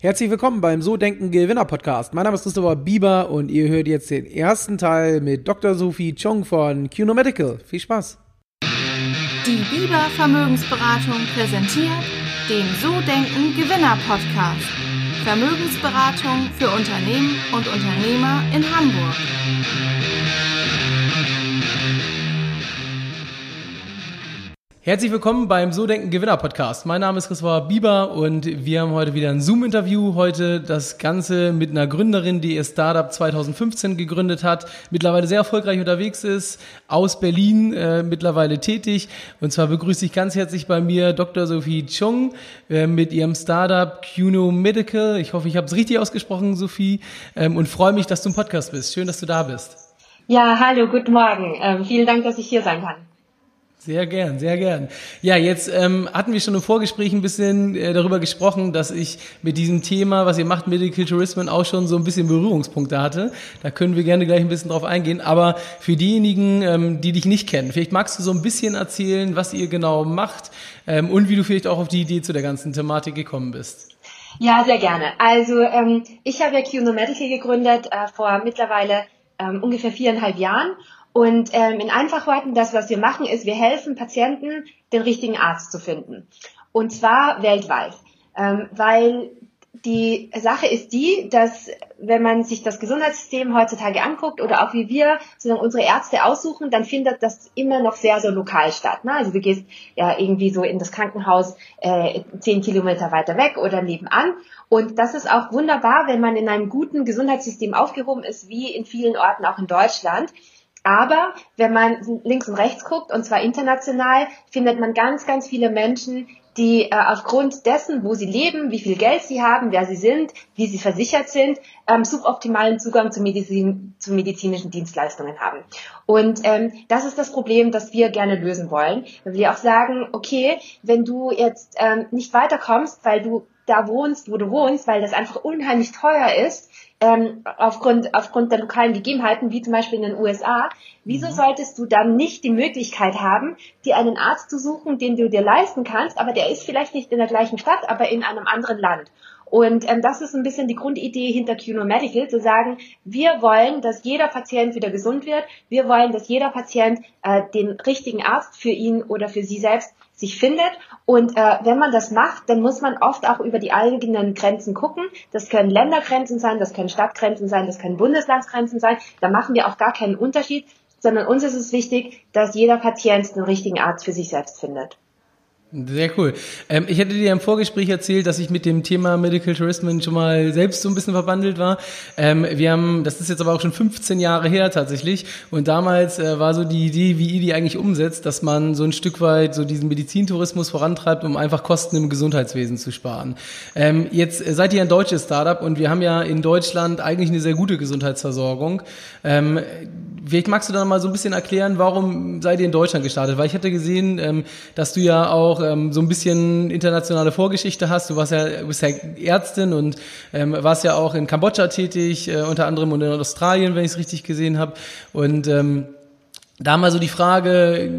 Herzlich willkommen beim So Denken Gewinner Podcast. Mein Name ist Christopher Bieber und ihr hört jetzt den ersten Teil mit Dr. Sophie Chong von QNO Medical. Viel Spaß. Die Bieber Vermögensberatung präsentiert den So Denken Gewinner Podcast. Vermögensberatung für Unternehmen und Unternehmer in Hamburg. Herzlich willkommen beim So Denken Gewinner Podcast. Mein Name ist Christopher Bieber und wir haben heute wieder ein Zoom-Interview. Heute das Ganze mit einer Gründerin, die ihr Startup 2015 gegründet hat, mittlerweile sehr erfolgreich unterwegs ist, aus Berlin äh, mittlerweile tätig. Und zwar begrüße ich ganz herzlich bei mir Dr. Sophie Chung äh, mit ihrem Startup Cuno Medical. Ich hoffe, ich habe es richtig ausgesprochen, Sophie, ähm, und freue mich, dass du im Podcast bist. Schön, dass du da bist. Ja, hallo, guten Morgen. Ähm, vielen Dank, dass ich hier sein kann. Sehr gern, sehr gern. Ja, jetzt ähm, hatten wir schon im Vorgespräch ein bisschen äh, darüber gesprochen, dass ich mit diesem Thema, was ihr macht, Medical Tourism, auch schon so ein bisschen Berührungspunkte hatte. Da können wir gerne gleich ein bisschen drauf eingehen. Aber für diejenigen, ähm, die dich nicht kennen, vielleicht magst du so ein bisschen erzählen, was ihr genau macht ähm, und wie du vielleicht auch auf die Idee zu der ganzen Thematik gekommen bist. Ja, sehr gerne. Also ähm, ich habe ja QNO Medical gegründet äh, vor mittlerweile ähm, ungefähr viereinhalb Jahren und ähm, in Einfachworten, das, was wir machen, ist, wir helfen Patienten, den richtigen Arzt zu finden. Und zwar weltweit. Ähm, weil die Sache ist die, dass wenn man sich das Gesundheitssystem heutzutage anguckt oder auch wie wir sozusagen unsere Ärzte aussuchen, dann findet das immer noch sehr, sehr lokal statt. Ne? Also du gehst ja irgendwie so in das Krankenhaus äh, zehn Kilometer weiter weg oder nebenan. Und das ist auch wunderbar, wenn man in einem guten Gesundheitssystem aufgehoben ist, wie in vielen Orten auch in Deutschland. Aber wenn man links und rechts guckt, und zwar international, findet man ganz, ganz viele Menschen, die äh, aufgrund dessen, wo sie leben, wie viel Geld sie haben, wer sie sind, wie sie versichert sind, ähm, suboptimalen Zugang zu, Medizin, zu medizinischen Dienstleistungen haben. Und ähm, das ist das Problem, das wir gerne lösen wollen. Weil wir auch sagen, okay, wenn du jetzt ähm, nicht weiterkommst, weil du da wohnst, wo du wohnst, weil das einfach unheimlich teuer ist, ähm, aufgrund, aufgrund der lokalen Gegebenheiten, wie zum Beispiel in den USA, wieso mhm. solltest du dann nicht die Möglichkeit haben, dir einen Arzt zu suchen, den du dir leisten kannst, aber der ist vielleicht nicht in der gleichen Stadt, aber in einem anderen Land. Und ähm, das ist ein bisschen die Grundidee hinter QNO Medical, zu sagen, wir wollen, dass jeder Patient wieder gesund wird. Wir wollen, dass jeder Patient äh, den richtigen Arzt für ihn oder für sie selbst sich findet. Und äh, wenn man das macht, dann muss man oft auch über die eigenen Grenzen gucken. Das können Ländergrenzen sein, das können Stadtgrenzen sein, das können Bundeslandsgrenzen sein. Da machen wir auch gar keinen Unterschied, sondern uns ist es wichtig, dass jeder Patient den richtigen Arzt für sich selbst findet. Sehr cool. Ähm, ich hätte dir im Vorgespräch erzählt, dass ich mit dem Thema Medical Tourism schon mal selbst so ein bisschen verbandelt war. Ähm, wir haben, das ist jetzt aber auch schon 15 Jahre her tatsächlich. Und damals äh, war so die Idee, wie ihr die eigentlich umsetzt, dass man so ein Stück weit so diesen Medizintourismus vorantreibt, um einfach Kosten im Gesundheitswesen zu sparen. Ähm, jetzt seid ihr ein deutsches Startup und wir haben ja in Deutschland eigentlich eine sehr gute Gesundheitsversorgung. Vielleicht magst du dann mal so ein bisschen erklären, warum seid ihr in Deutschland gestartet? Weil ich hatte gesehen, ähm, dass du ja auch ähm, so ein bisschen internationale Vorgeschichte hast. Du warst ja, bist ja Ärztin und ähm, warst ja auch in Kambodscha tätig, äh, unter anderem und in Australien, wenn ich es richtig gesehen habe. Und da mal so die Frage,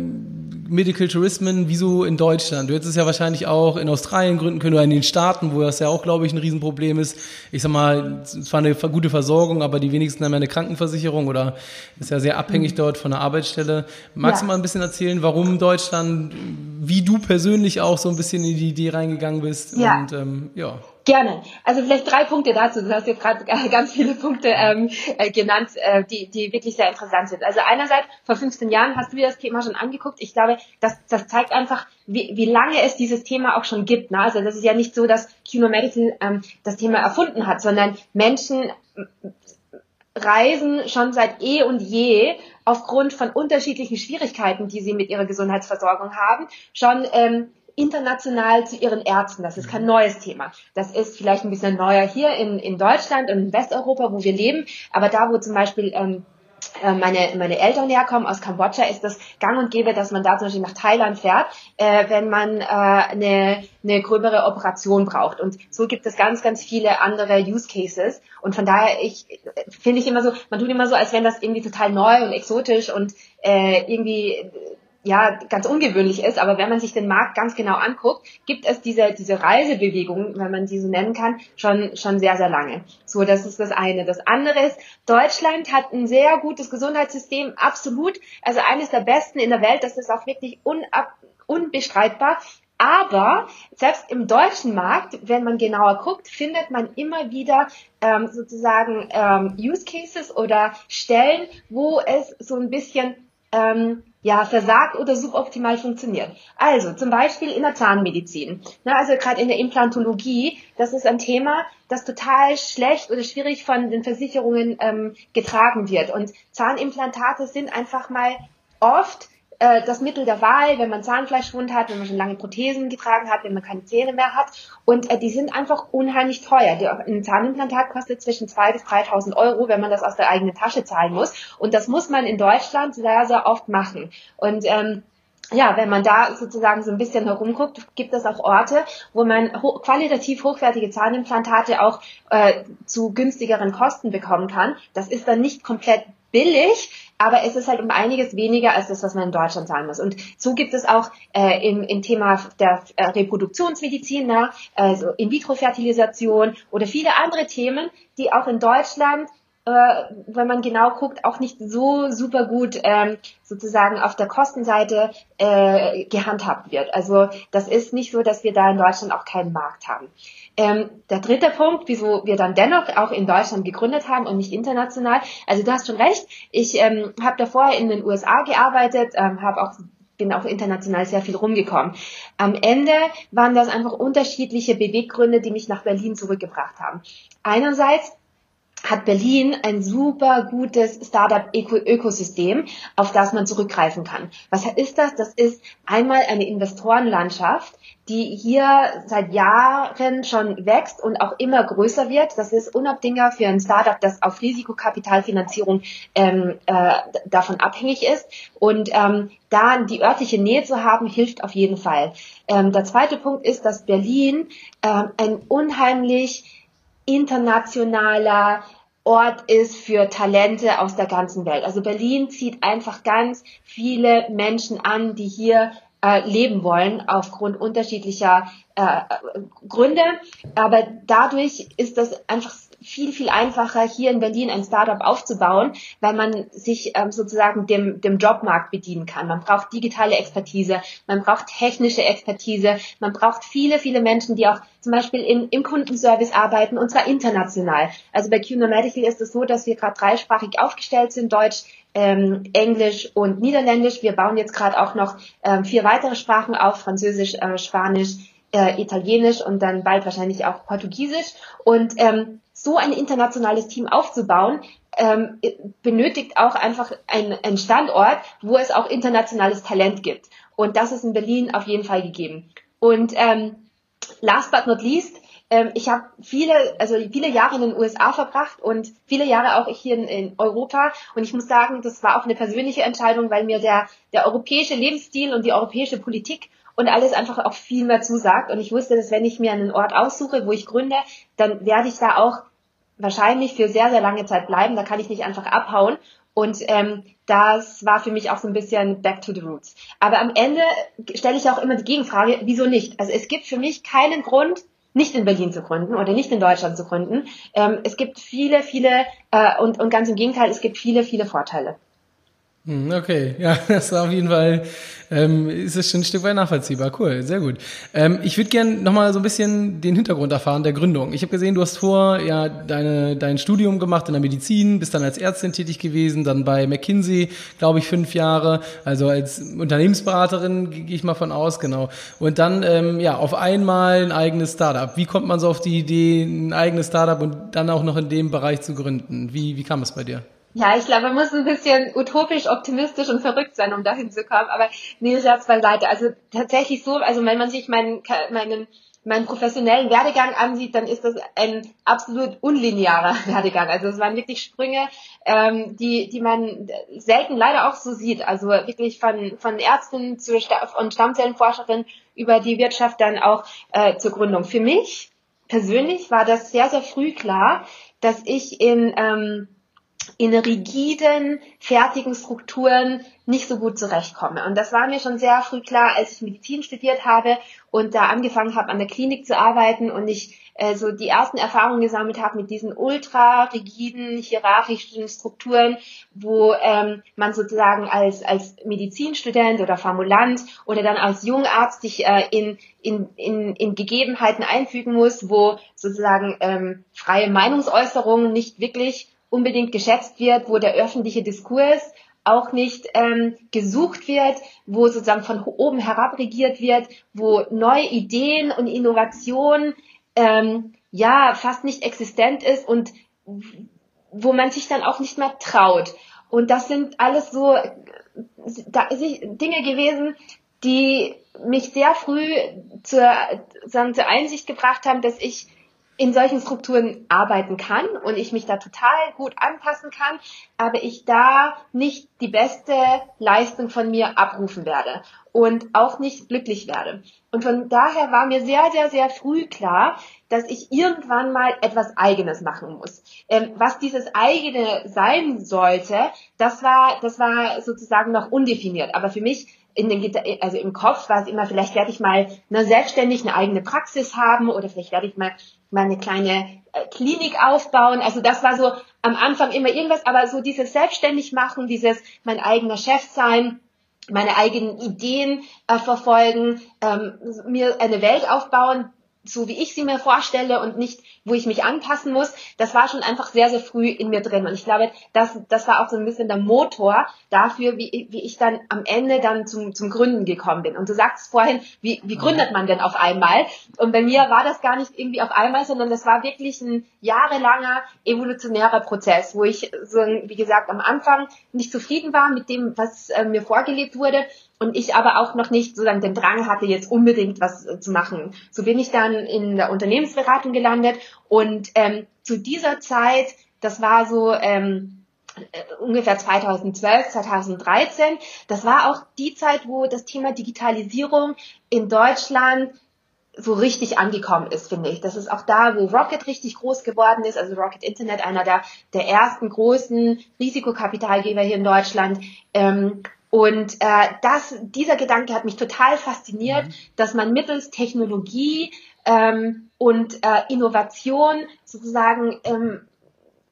Medical Tourism, wieso in Deutschland? Du hättest es ja wahrscheinlich auch in Australien gründen können oder in den Staaten, wo das ja auch, glaube ich, ein Riesenproblem ist. Ich sag mal, es war eine gute Versorgung, aber die wenigsten haben ja eine Krankenversicherung oder ist ja sehr abhängig dort von der Arbeitsstelle. Magst ja. du mal ein bisschen erzählen, warum Deutschland, wie du persönlich auch so ein bisschen in die Idee reingegangen bist? Ja. Und, ähm, ja. Gerne. Also vielleicht drei Punkte dazu. Du hast jetzt gerade ganz viele Punkte ähm, äh, genannt, äh, die, die wirklich sehr interessant sind. Also einerseits, vor 15 Jahren hast du dir das Thema schon angeguckt. Ich glaube, das, das zeigt einfach, wie, wie lange es dieses Thema auch schon gibt. Ne? Also das ist ja nicht so, dass Kino Medical ähm, das Thema erfunden hat, sondern Menschen reisen schon seit eh und je aufgrund von unterschiedlichen Schwierigkeiten, die sie mit ihrer Gesundheitsversorgung haben, schon ähm, international zu ihren Ärzten. Das ist kein neues Thema. Das ist vielleicht ein bisschen neuer hier in, in Deutschland und in Westeuropa, wo wir leben. Aber da, wo zum Beispiel ähm, äh, meine, meine Eltern herkommen aus Kambodscha, ist das gang und gäbe, dass man da zum Beispiel nach Thailand fährt, äh, wenn man äh, eine, eine gröbere Operation braucht. Und so gibt es ganz, ganz viele andere Use Cases. Und von daher, ich finde ich immer so, man tut immer so, als wenn das irgendwie total neu und exotisch und äh, irgendwie ja ganz ungewöhnlich ist, aber wenn man sich den Markt ganz genau anguckt, gibt es diese diese Reisebewegung, wenn man sie so nennen kann, schon schon sehr sehr lange. So, das ist das eine. Das andere ist, Deutschland hat ein sehr gutes Gesundheitssystem, absolut, also eines der besten in der Welt. Das ist auch wirklich unab, unbestreitbar. Aber selbst im deutschen Markt, wenn man genauer guckt, findet man immer wieder ähm, sozusagen ähm, Use Cases oder Stellen, wo es so ein bisschen ähm, ja, versagt oder suboptimal funktioniert. Also zum Beispiel in der Zahnmedizin. Na, also gerade in der Implantologie, das ist ein Thema, das total schlecht oder schwierig von den Versicherungen ähm, getragen wird. Und Zahnimplantate sind einfach mal oft äh, das Mittel der Wahl, wenn man Zahnfleischwund hat, wenn man schon lange Prothesen getragen hat, wenn man keine Zähne mehr hat. Und äh, die sind einfach unheimlich teuer. Die, ein Zahnimplantat kostet zwischen 2.000 bis 3.000 Euro, wenn man das aus der eigenen Tasche zahlen muss. Und das muss man in Deutschland sehr, sehr oft machen. Und ähm, ja, wenn man da sozusagen so ein bisschen herumguckt, gibt es auch Orte, wo man ho qualitativ hochwertige Zahnimplantate auch äh, zu günstigeren Kosten bekommen kann. Das ist dann nicht komplett billig, aber es ist halt um einiges weniger als das, was man in Deutschland zahlen muss. Und so gibt es auch äh, im, im Thema der äh, Reproduktionsmedizin, na, also In-vitro-Fertilisation oder viele andere Themen, die auch in Deutschland äh, wenn man genau guckt, auch nicht so super gut ähm, sozusagen auf der Kostenseite äh, gehandhabt wird. Also das ist nicht so, dass wir da in Deutschland auch keinen Markt haben. Ähm, der dritte Punkt, wieso wir dann dennoch auch in Deutschland gegründet haben und nicht international. Also du hast schon recht. Ich ähm, habe davor in den USA gearbeitet, ähm, habe auch bin auch international sehr viel rumgekommen. Am Ende waren das einfach unterschiedliche Beweggründe, die mich nach Berlin zurückgebracht haben. Einerseits hat Berlin ein super gutes Startup-Ökosystem, auf das man zurückgreifen kann. Was ist das? Das ist einmal eine Investorenlandschaft, die hier seit Jahren schon wächst und auch immer größer wird. Das ist unabdingbar für ein Startup, das auf Risikokapitalfinanzierung ähm, äh, davon abhängig ist. Und ähm, da die örtliche Nähe zu haben, hilft auf jeden Fall. Ähm, der zweite Punkt ist, dass Berlin ähm, ein unheimlich internationaler Ort ist für Talente aus der ganzen Welt. Also Berlin zieht einfach ganz viele Menschen an, die hier äh, leben wollen aufgrund unterschiedlicher äh, Gründe. Aber dadurch ist das einfach viel, viel einfacher, hier in Berlin ein Startup aufzubauen, weil man sich ähm, sozusagen dem, dem Jobmarkt bedienen kann. Man braucht digitale Expertise, man braucht technische Expertise, man braucht viele, viele Menschen, die auch zum Beispiel in, im Kundenservice arbeiten und zwar international. Also bei QNO Medical ist es so, dass wir gerade dreisprachig aufgestellt sind, Deutsch, ähm, Englisch und Niederländisch. Wir bauen jetzt gerade auch noch ähm, vier weitere Sprachen auf, Französisch, äh, Spanisch, äh, Italienisch und dann bald wahrscheinlich auch Portugiesisch. Und ähm, so ein internationales Team aufzubauen, ähm, benötigt auch einfach ein Standort, wo es auch internationales Talent gibt. Und das ist in Berlin auf jeden Fall gegeben. Und ähm, last but not least, ähm, ich habe viele, also viele Jahre in den USA verbracht und viele Jahre auch hier in, in, Europa. Und ich muss sagen, das war auch eine persönliche Entscheidung, weil mir der, der europäische Lebensstil und die europäische Politik und alles einfach auch viel mehr zusagt. Und ich wusste, dass wenn ich mir einen Ort aussuche, wo ich gründe, dann werde ich da auch wahrscheinlich für sehr, sehr lange Zeit bleiben. Da kann ich nicht einfach abhauen. Und ähm, das war für mich auch so ein bisschen back to the roots. Aber am Ende stelle ich auch immer die Gegenfrage, wieso nicht? Also es gibt für mich keinen Grund, nicht in Berlin zu gründen oder nicht in Deutschland zu gründen. Ähm, es gibt viele, viele äh, und, und ganz im Gegenteil, es gibt viele, viele Vorteile. Hm, okay, ja, das war auf jeden Fall, ähm, ist es schon ein Stück weit nachvollziehbar. Cool, sehr gut. Ähm, ich würde gerne nochmal so ein bisschen den Hintergrund erfahren der Gründung. Ich habe gesehen, du hast vor ja deine, dein Studium gemacht in der Medizin, bist dann als Ärztin tätig gewesen, dann bei McKinsey, glaube ich, fünf Jahre, also als Unternehmensberaterin gehe ich mal von aus, genau. Und dann ähm, ja auf einmal ein eigenes Startup. Wie kommt man so auf die Idee, ein eigenes Startup und dann auch noch in dem Bereich zu gründen? Wie, wie kam es bei dir? Ja, ich glaube, man muss ein bisschen utopisch, optimistisch und verrückt sein, um dahin zu kommen. Aber nee, Scherz beiseite. Also tatsächlich so, also wenn man sich meinen, meinen, meinen professionellen Werdegang ansieht, dann ist das ein absolut unlinearer Werdegang. Also es waren wirklich Sprünge, ähm, die, die man selten leider auch so sieht. Also wirklich von, von Ärztin zu und Stammzellenforscherin über die Wirtschaft dann auch äh, zur Gründung. Für mich persönlich war das sehr, sehr früh klar, dass ich in ähm, in rigiden, fertigen Strukturen nicht so gut zurechtkomme. Und das war mir schon sehr früh klar, als ich Medizin studiert habe und da angefangen habe, an der Klinik zu arbeiten und ich äh, so die ersten Erfahrungen gesammelt habe mit diesen ultra rigiden, hierarchischen Strukturen, wo ähm, man sozusagen als, als Medizinstudent oder Formulant oder dann als Jungarzt sich äh, in, in, in, in Gegebenheiten einfügen muss, wo sozusagen ähm, freie Meinungsäußerung nicht wirklich unbedingt geschätzt wird, wo der öffentliche Diskurs auch nicht ähm, gesucht wird, wo sozusagen von oben herab regiert wird, wo neue Ideen und Innovationen ähm, ja fast nicht existent ist und wo man sich dann auch nicht mehr traut. Und das sind alles so Dinge gewesen, die mich sehr früh zur, zur Einsicht gebracht haben, dass ich in solchen Strukturen arbeiten kann und ich mich da total gut anpassen kann, aber ich da nicht die beste Leistung von mir abrufen werde und auch nicht glücklich werde. Und von daher war mir sehr, sehr, sehr früh klar, dass ich irgendwann mal etwas Eigenes machen muss. Ähm, was dieses eigene sein sollte, das war, das war sozusagen noch undefiniert. Aber für mich in den, also im Kopf war es immer, vielleicht werde ich mal ne, selbstständig eine eigene Praxis haben oder vielleicht werde ich mal, mal eine kleine äh, Klinik aufbauen. Also das war so am Anfang immer irgendwas, aber so dieses selbstständig machen, dieses mein eigener Chef sein, meine eigenen Ideen äh, verfolgen, ähm, mir eine Welt aufbauen, so wie ich sie mir vorstelle und nicht, wo ich mich anpassen muss, das war schon einfach sehr, sehr früh in mir drin. Und ich glaube, das, das war auch so ein bisschen der Motor dafür, wie, wie ich dann am Ende dann zum, zum Gründen gekommen bin. Und du sagst vorhin, wie, wie gründet man denn auf einmal? Und bei mir war das gar nicht irgendwie auf einmal, sondern das war wirklich ein jahrelanger evolutionärer Prozess, wo ich so, wie gesagt, am Anfang nicht zufrieden war mit dem, was äh, mir vorgelebt wurde und ich aber auch noch nicht sozusagen den Drang hatte, jetzt unbedingt was äh, zu machen. So bin ich dann in der Unternehmensberatung gelandet und ähm, zu dieser Zeit, das war so ähm, äh, ungefähr 2012, 2013, das war auch die Zeit, wo das Thema Digitalisierung in Deutschland so richtig angekommen ist, finde ich. Das ist auch da, wo Rocket richtig groß geworden ist, also Rocket Internet, einer der, der ersten großen Risikokapitalgeber hier in Deutschland. Ähm, und äh, das, dieser Gedanke hat mich total fasziniert, mhm. dass man mittels Technologie ähm, und äh, Innovation sozusagen ähm,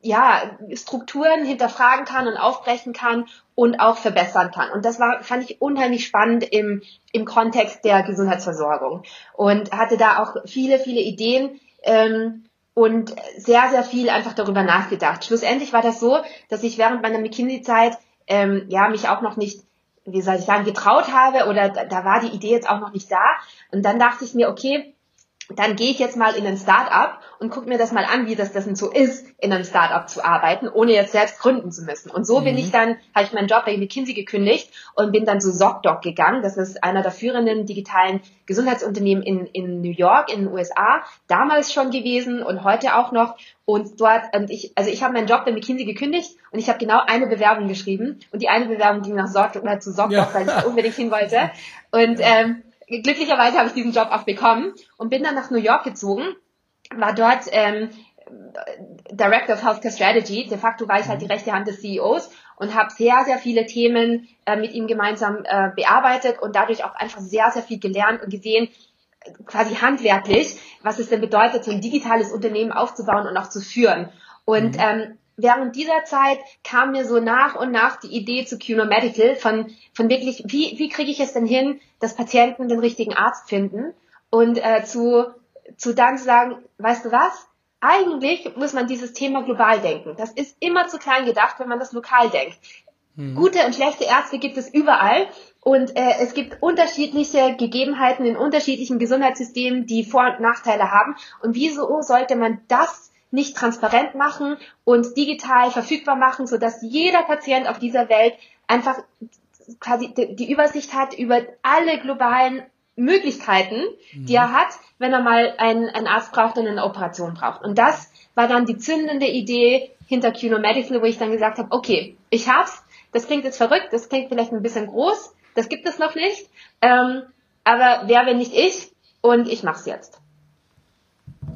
ja, Strukturen hinterfragen kann und aufbrechen kann und auch verbessern kann. Und das war, fand ich unheimlich spannend im, im Kontext der Gesundheitsversorgung und hatte da auch viele, viele Ideen ähm, und sehr, sehr viel einfach darüber nachgedacht. Schlussendlich war das so, dass ich während meiner McKinsey-Zeit ähm, ja mich auch noch nicht wie soll ich sagen, getraut habe oder da, da war die Idee jetzt auch noch nicht da. Und dann dachte ich mir, okay, dann gehe ich jetzt mal in ein Start-up und gucke mir das mal an, wie das, denn so ist, in einem Start-up zu arbeiten, ohne jetzt selbst gründen zu müssen. Und so mhm. bin ich dann, habe ich meinen Job bei McKinsey gekündigt und bin dann zu ZocDoc gegangen. Das ist einer der führenden digitalen Gesundheitsunternehmen in, in New York, in den USA, damals schon gewesen und heute auch noch. Und dort, und ich, also ich habe meinen Job bei McKinsey gekündigt und ich habe genau eine Bewerbung geschrieben. Und die eine Bewerbung ging nach Zoc, oder zu ZocDoc, ja. weil ich unbedingt hin wollte. Und ähm, glücklicherweise habe ich diesen Job auch bekommen und bin dann nach New York gezogen, war dort ähm, Director of Healthcare Strategy. De facto war ich halt die rechte Hand des CEOs und habe sehr, sehr viele Themen äh, mit ihm gemeinsam äh, bearbeitet und dadurch auch einfach sehr, sehr viel gelernt und gesehen, quasi handwerklich, was es denn bedeutet, so ein digitales Unternehmen aufzubauen und auch zu führen. Und mhm. ähm, während dieser Zeit kam mir so nach und nach die Idee zu QNO Medical von, von wirklich, wie, wie kriege ich es denn hin, dass Patienten den richtigen Arzt finden und äh, zu, zu dann zu sagen, weißt du was? Eigentlich muss man dieses Thema global denken. Das ist immer zu klein gedacht, wenn man das lokal denkt. Mhm. Gute und schlechte Ärzte gibt es überall und äh, es gibt unterschiedliche Gegebenheiten in unterschiedlichen Gesundheitssystemen, die Vor- und Nachteile haben. Und wieso sollte man das nicht transparent machen und digital verfügbar machen, so dass jeder Patient auf dieser Welt einfach quasi die Übersicht hat über alle globalen Möglichkeiten, mhm. die er hat, wenn er mal einen, einen Arzt braucht und eine Operation braucht. Und das war dann die zündende Idee hinter QNO Medical, wo ich dann gesagt habe, okay, ich hab's, das klingt jetzt verrückt, das klingt vielleicht ein bisschen groß, das gibt es noch nicht, ähm, aber wer, wenn nicht ich, und ich mach's jetzt.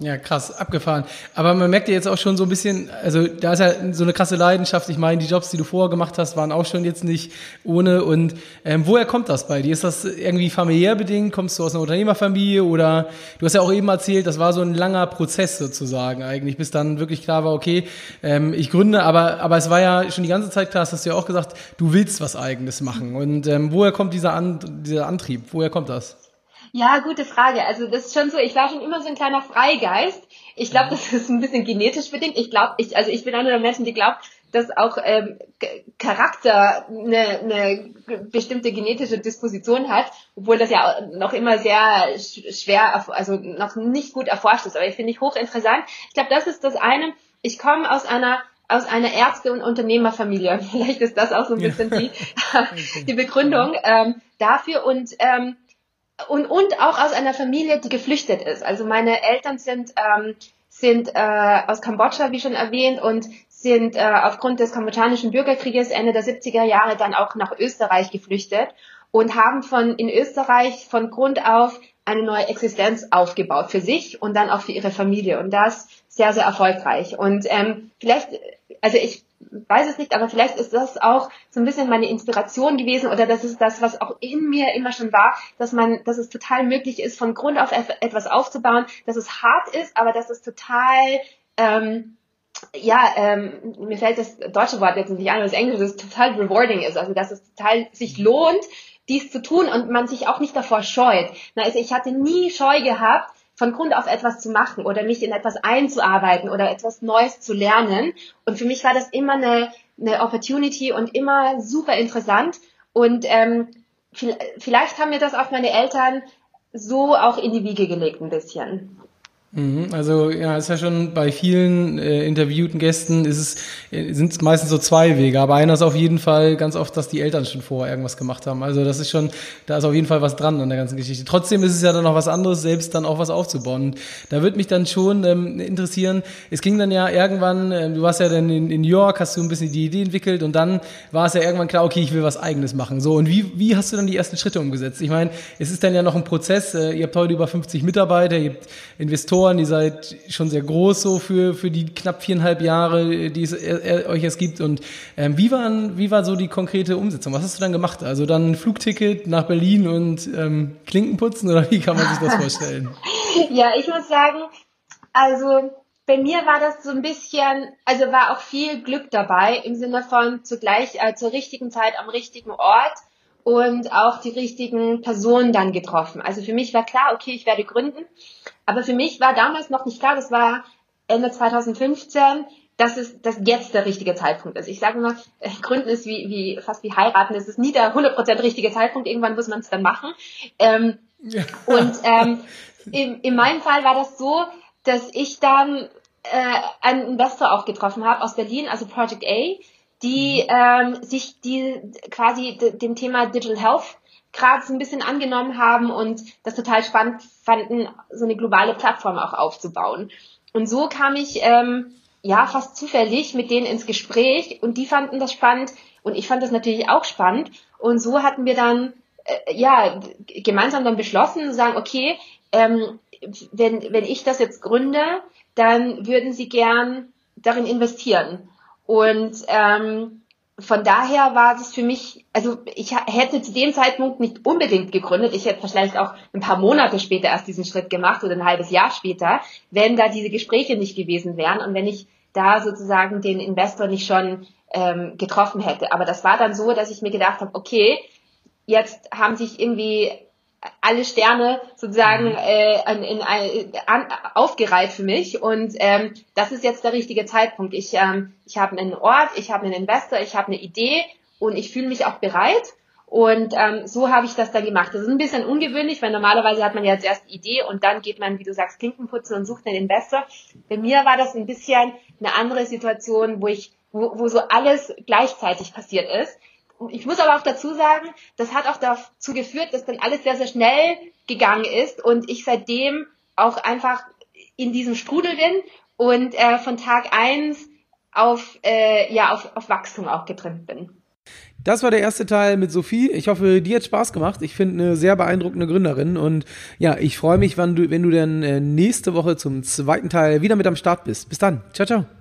Ja, krass, abgefahren. Aber man merkt ja jetzt auch schon so ein bisschen, also da ist ja so eine krasse Leidenschaft. Ich meine, die Jobs, die du vorher gemacht hast, waren auch schon jetzt nicht ohne. Und ähm, woher kommt das bei dir? Ist das irgendwie familiär bedingt? Kommst du aus einer Unternehmerfamilie oder du hast ja auch eben erzählt, das war so ein langer Prozess sozusagen eigentlich, bis dann wirklich klar war, okay, ähm, ich gründe, aber aber es war ja schon die ganze Zeit klar, hast du ja auch gesagt, du willst was Eigenes machen. Und ähm, woher kommt dieser, An dieser Antrieb? Woher kommt das? Ja, gute Frage. Also das ist schon so, ich war schon immer so ein kleiner Freigeist. Ich glaube, das ist ein bisschen genetisch bedingt. Ich glaube, ich, also ich bin einer der Menschen, die glaubt, dass auch ähm, Charakter eine, eine bestimmte genetische Disposition hat, obwohl das ja noch immer sehr schwer, also noch nicht gut erforscht ist. Aber ich finde ich hochinteressant. Ich glaube, das ist das eine. Ich komme aus einer aus einer Ärzte- und Unternehmerfamilie. Vielleicht ist das auch so ein bisschen die, die Begründung ähm, dafür. Und ähm, und, und auch aus einer Familie, die geflüchtet ist. Also meine Eltern sind, ähm, sind äh, aus Kambodscha, wie schon erwähnt, und sind äh, aufgrund des kambodschanischen Bürgerkrieges Ende der 70er Jahre dann auch nach Österreich geflüchtet und haben von in Österreich von Grund auf eine neue Existenz aufgebaut für sich und dann auch für ihre Familie und das sehr sehr erfolgreich und ähm, vielleicht also ich weiß es nicht, aber vielleicht ist das auch so ein bisschen meine Inspiration gewesen oder das ist das, was auch in mir immer schon war, dass man, dass es total möglich ist, von Grund auf etwas aufzubauen, dass es hart ist, aber dass es total ähm, ja, ähm, mir fällt das deutsche Wort jetzt nicht ein, das englische, das total rewarding ist, also dass es total sich lohnt, dies zu tun und man sich auch nicht davor scheut. Na, also ich hatte nie Scheu gehabt, von Grund auf etwas zu machen oder mich in etwas einzuarbeiten oder etwas Neues zu lernen. Und für mich war das immer eine, eine Opportunity und immer super interessant. Und ähm, vielleicht haben mir das auch meine Eltern so auch in die Wiege gelegt ein bisschen. Mhm, also ja, ist ja schon bei vielen äh, interviewten Gästen ist es äh, sind es meistens so zwei Wege, aber einer ist auf jeden Fall ganz oft, dass die Eltern schon vorher irgendwas gemacht haben. Also das ist schon, da ist auf jeden Fall was dran an der ganzen Geschichte. Trotzdem ist es ja dann noch was anderes, selbst dann auch was aufzubauen. Und da wird mich dann schon ähm, interessieren. Es ging dann ja irgendwann, äh, du warst ja dann in, in New York, hast du ein bisschen die Idee entwickelt und dann war es ja irgendwann klar, okay, ich will was Eigenes machen. So und wie wie hast du dann die ersten Schritte umgesetzt? Ich meine, es ist dann ja noch ein Prozess. Äh, ihr habt heute über 50 Mitarbeiter, ihr habt Investoren Investoren, ihr seid schon sehr groß so für, für die knapp viereinhalb Jahre, die es äh, euch es gibt. Und ähm, wie, waren, wie war so die konkrete Umsetzung? Was hast du dann gemacht? Also dann Flugticket nach Berlin und ähm, Klinken putzen oder wie kann man sich das vorstellen? ja, ich muss sagen, also bei mir war das so ein bisschen, also war auch viel Glück dabei im Sinne von zugleich äh, zur richtigen Zeit am richtigen Ort und auch die richtigen Personen dann getroffen. Also für mich war klar, okay, ich werde gründen. Aber für mich war damals noch nicht klar, das war Ende 2015, dass es dass jetzt der richtige Zeitpunkt ist. Ich sage immer, äh, Gründen ist wie, wie fast wie heiraten, es ist nie der 100% richtige Zeitpunkt, irgendwann muss man es dann machen. Ähm, ja. Und ähm, in, in meinem Fall war das so, dass ich dann äh, einen Investor auch getroffen habe aus Berlin, also Project A, die mhm. ähm, sich die quasi dem Thema Digital Health gerade so ein bisschen angenommen haben und das total spannend fanden, so eine globale Plattform auch aufzubauen. Und so kam ich ähm, ja fast zufällig mit denen ins Gespräch und die fanden das spannend und ich fand das natürlich auch spannend. Und so hatten wir dann äh, ja gemeinsam dann beschlossen zu sagen, okay, ähm, wenn, wenn ich das jetzt gründe, dann würden sie gern darin investieren. Und ähm, von daher war es für mich, also ich hätte zu dem Zeitpunkt nicht unbedingt gegründet. Ich hätte vielleicht auch ein paar Monate später erst diesen Schritt gemacht oder ein halbes Jahr später, wenn da diese Gespräche nicht gewesen wären und wenn ich da sozusagen den Investor nicht schon ähm, getroffen hätte. Aber das war dann so, dass ich mir gedacht habe, okay, jetzt haben sich irgendwie alle Sterne sozusagen mhm. äh, in, in, in, an, aufgereiht für mich und ähm, das ist jetzt der richtige Zeitpunkt. Ich, ähm, ich habe einen Ort, ich habe einen Investor, ich habe eine Idee und ich fühle mich auch bereit und ähm, so habe ich das dann gemacht. Das ist ein bisschen ungewöhnlich, weil normalerweise hat man ja zuerst Idee und dann geht man, wie du sagst, Klinken putzen und sucht einen Investor. Bei mir war das ein bisschen eine andere Situation, wo ich, wo, wo so alles gleichzeitig passiert ist ich muss aber auch dazu sagen, das hat auch dazu geführt, dass dann alles sehr, sehr schnell gegangen ist und ich seitdem auch einfach in diesem Strudel bin und äh, von Tag eins auf, äh, ja, auf, auf Wachstum auch getrimmt bin. Das war der erste Teil mit Sophie. Ich hoffe, dir hat Spaß gemacht. Ich finde eine sehr beeindruckende Gründerin und ja, ich freue mich, wenn du, wenn du dann äh, nächste Woche zum zweiten Teil wieder mit am Start bist. Bis dann. Ciao, ciao.